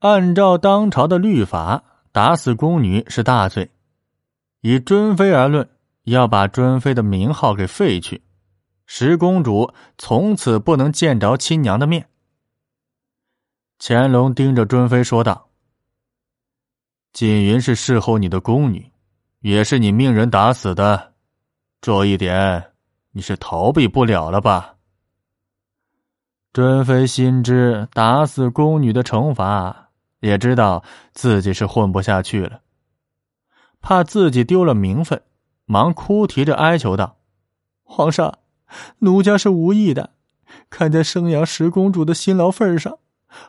按照当朝的律法，打死宫女是大罪。以尊妃而论，要把尊妃的名号给废去，十公主从此不能见着亲娘的面。乾隆盯着尊妃说道：“锦云是侍候你的宫女，也是你命人打死的，这一点你是逃避不了了吧？”尊妃心知打死宫女的惩罚，也知道自己是混不下去了，怕自己丢了名分，忙哭啼着哀求道：“皇上，奴家是无意的，看在生养十公主的辛劳份上。”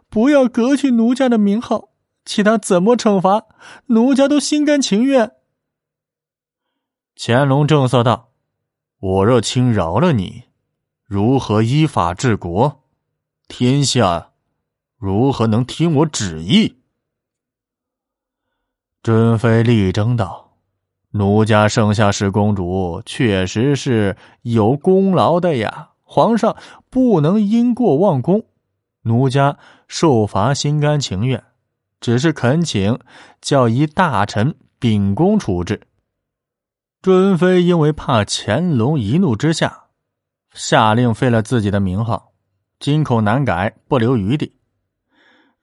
不要革去奴家的名号，其他怎么惩罚，奴家都心甘情愿。乾隆正色道：“我若轻饶了你，如何依法治国？天下如何能听我旨意？”尊妃力争道：“奴家生下十公主，确实是有功劳的呀，皇上不能因过忘功。”奴家受罚心甘情愿，只是恳请叫一大臣秉公处置。尊妃因为怕乾隆一怒之下下令废了自己的名号，金口难改，不留余地。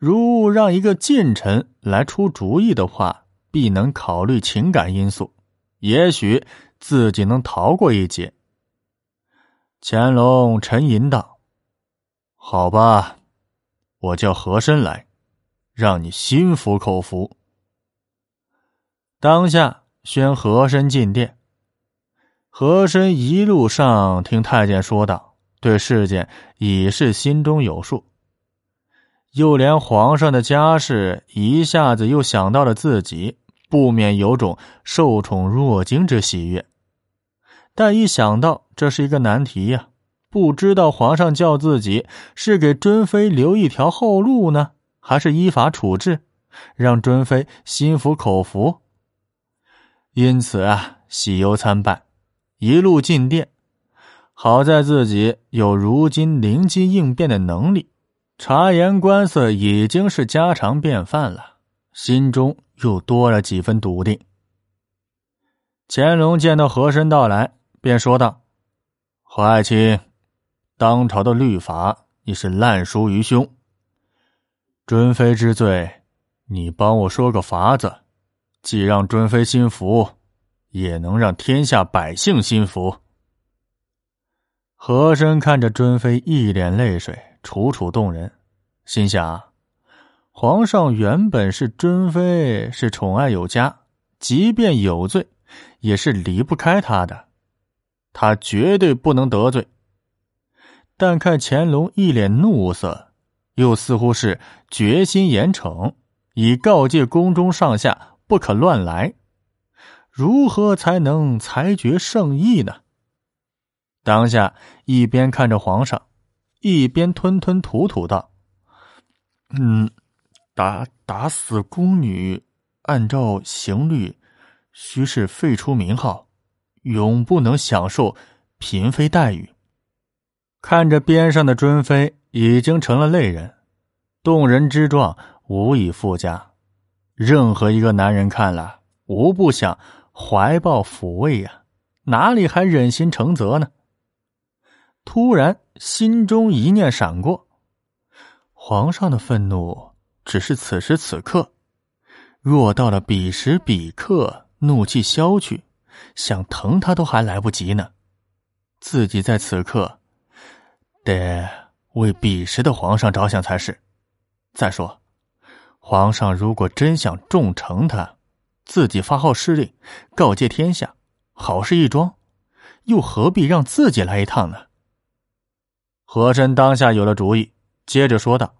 如让一个近臣来出主意的话，必能考虑情感因素，也许自己能逃过一劫。乾隆沉吟道：“好吧。”我叫和珅来，让你心服口服。当下宣和珅进殿。和珅一路上听太监说道，对事件已是心中有数。又连皇上的家事一下子又想到了自己，不免有种受宠若惊之喜悦。但一想到这是一个难题呀。不知道皇上叫自己是给尊妃留一条后路呢，还是依法处置，让尊妃心服口服？因此啊，喜忧参半，一路进殿。好在自己有如今灵机应变的能力，察言观色已经是家常便饭了，心中又多了几分笃定。乾隆见到和珅到来，便说道：“和爱卿。”当朝的律法，你是烂熟于胸。尊妃之罪，你帮我说个法子，既让尊妃心服，也能让天下百姓心服。和珅看着尊妃一脸泪水，楚楚动人，心想：皇上原本是尊妃是宠爱有加，即便有罪，也是离不开他的，他绝对不能得罪。但看乾隆一脸怒色，又似乎是决心严惩，以告诫宫中上下不可乱来。如何才能裁决圣意呢？当下一边看着皇上，一边吞吞吐吐道：“嗯，打打死宫女，按照刑律，须是废除名号，永不能享受嫔妃待遇。”看着边上的尊妃已经成了泪人，动人之状无以复加。任何一个男人看了，无不想怀抱抚慰呀，哪里还忍心承责呢？突然心中一念闪过，皇上的愤怒只是此时此刻，若到了彼时彼刻，怒气消去，想疼他都还来不及呢。自己在此刻。得为彼时的皇上着想才是。再说，皇上如果真想重惩他，自己发号施令，告诫天下，好事一桩，又何必让自己来一趟呢？和珅当下有了主意，接着说道：“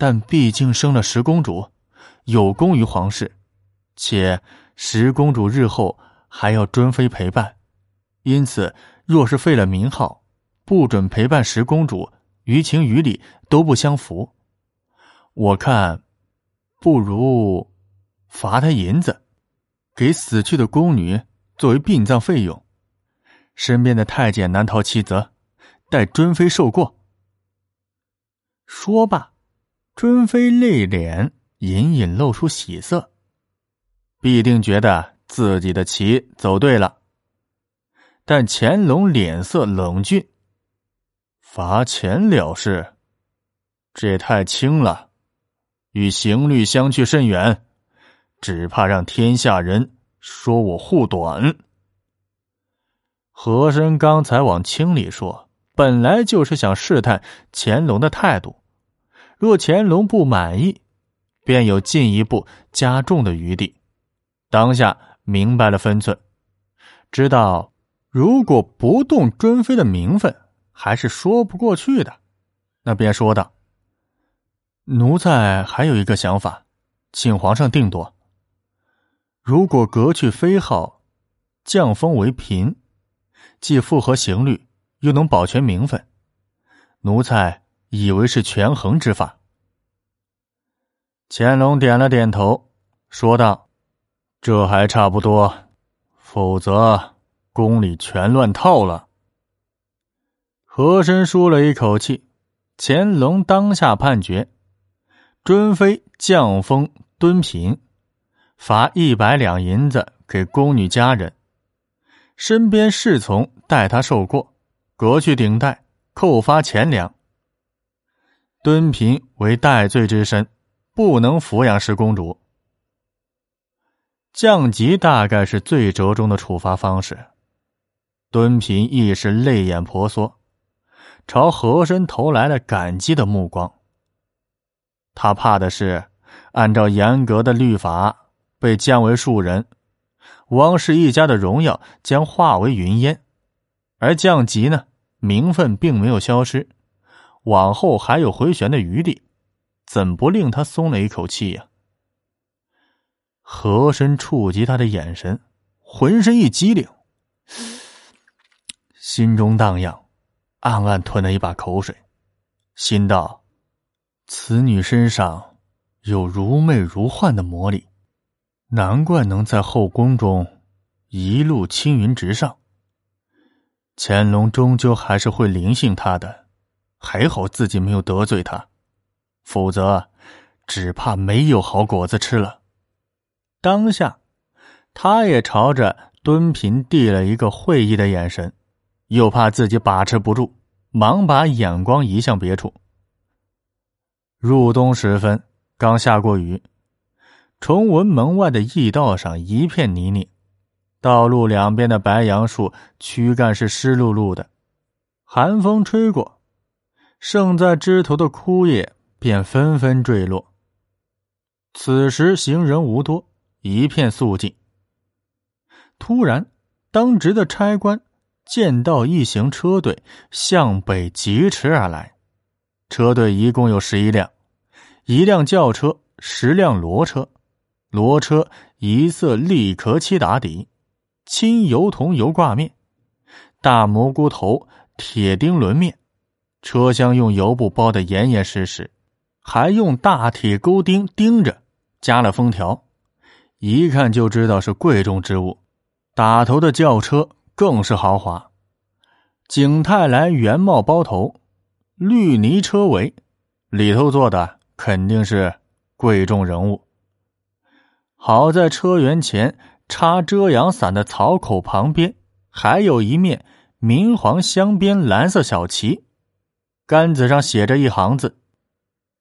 但毕竟生了十公主，有功于皇室，且十公主日后还要尊妃陪伴，因此，若是废了名号。”不准陪伴十公主，于情于理都不相符。我看，不如罚他银子，给死去的宫女作为殡葬费用。身边的太监难逃其责，待尊妃受过。说罢，尊妃泪脸隐隐露出喜色，必定觉得自己的棋走对了。但乾隆脸色冷峻，罚钱了事，这也太轻了，与刑律相去甚远，只怕让天下人说我护短。和珅刚才往轻里说，本来就是想试探乾隆的态度，若乾隆不满意，便有进一步加重的余地。当下明白了分寸，知道如果不动尊妃的名分，还是说不过去的，那便说道：“奴才还有一个想法，请皇上定夺。如果革去妃号，降封为嫔。”既符合刑律，又能保全名分，奴才以为是权衡之法。乾隆点了点头，说道：“这还差不多，否则宫里全乱套了。”和珅舒了一口气，乾隆当下判决：尊妃降封敦嫔，罚一百两银子给宫女家人。身边侍从代他受过，革去顶戴，扣发钱粮。敦嫔为戴罪之身，不能抚养十公主。降级大概是最折中的处罚方式。敦嫔亦是泪眼婆娑，朝和珅投来了感激的目光。他怕的是，按照严格的律法，被降为庶人。汪氏一家的荣耀将化为云烟，而降级呢，名分并没有消失，往后还有回旋的余地，怎不令他松了一口气呀？和珅触及他的眼神，浑身一激灵，心中荡漾，暗暗吞了一把口水，心道：此女身上有如魅如幻的魔力。难怪能在后宫中一路青云直上。乾隆终究还是会临幸他的，还好自己没有得罪他，否则只怕没有好果子吃了。当下，他也朝着敦嫔递了一个会意的眼神，又怕自己把持不住，忙把眼光移向别处。入冬时分，刚下过雨。崇文门外的驿道上一片泥泞，道路两边的白杨树躯干是湿漉漉的，寒风吹过，盛在枝头的枯叶便纷纷坠落。此时行人无多，一片肃静。突然，当值的差官见到一行车队向北疾驰而来，车队一共有十一辆，一辆轿车，十辆骡车。骡车一色立壳漆打底，青油桐油挂面，大蘑菇头铁钉轮面，车厢用油布包得严严实实，还用大铁钩钉钉着，加了封条，一看就知道是贵重之物。打头的轿车更是豪华，景泰来原帽包头，绿泥车围，里头坐的肯定是贵重人物。好在车辕前插遮阳伞的草口旁边，还有一面明黄镶边蓝色小旗，杆子上写着一行字：“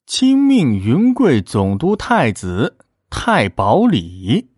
亲命云贵总督太子太保礼。”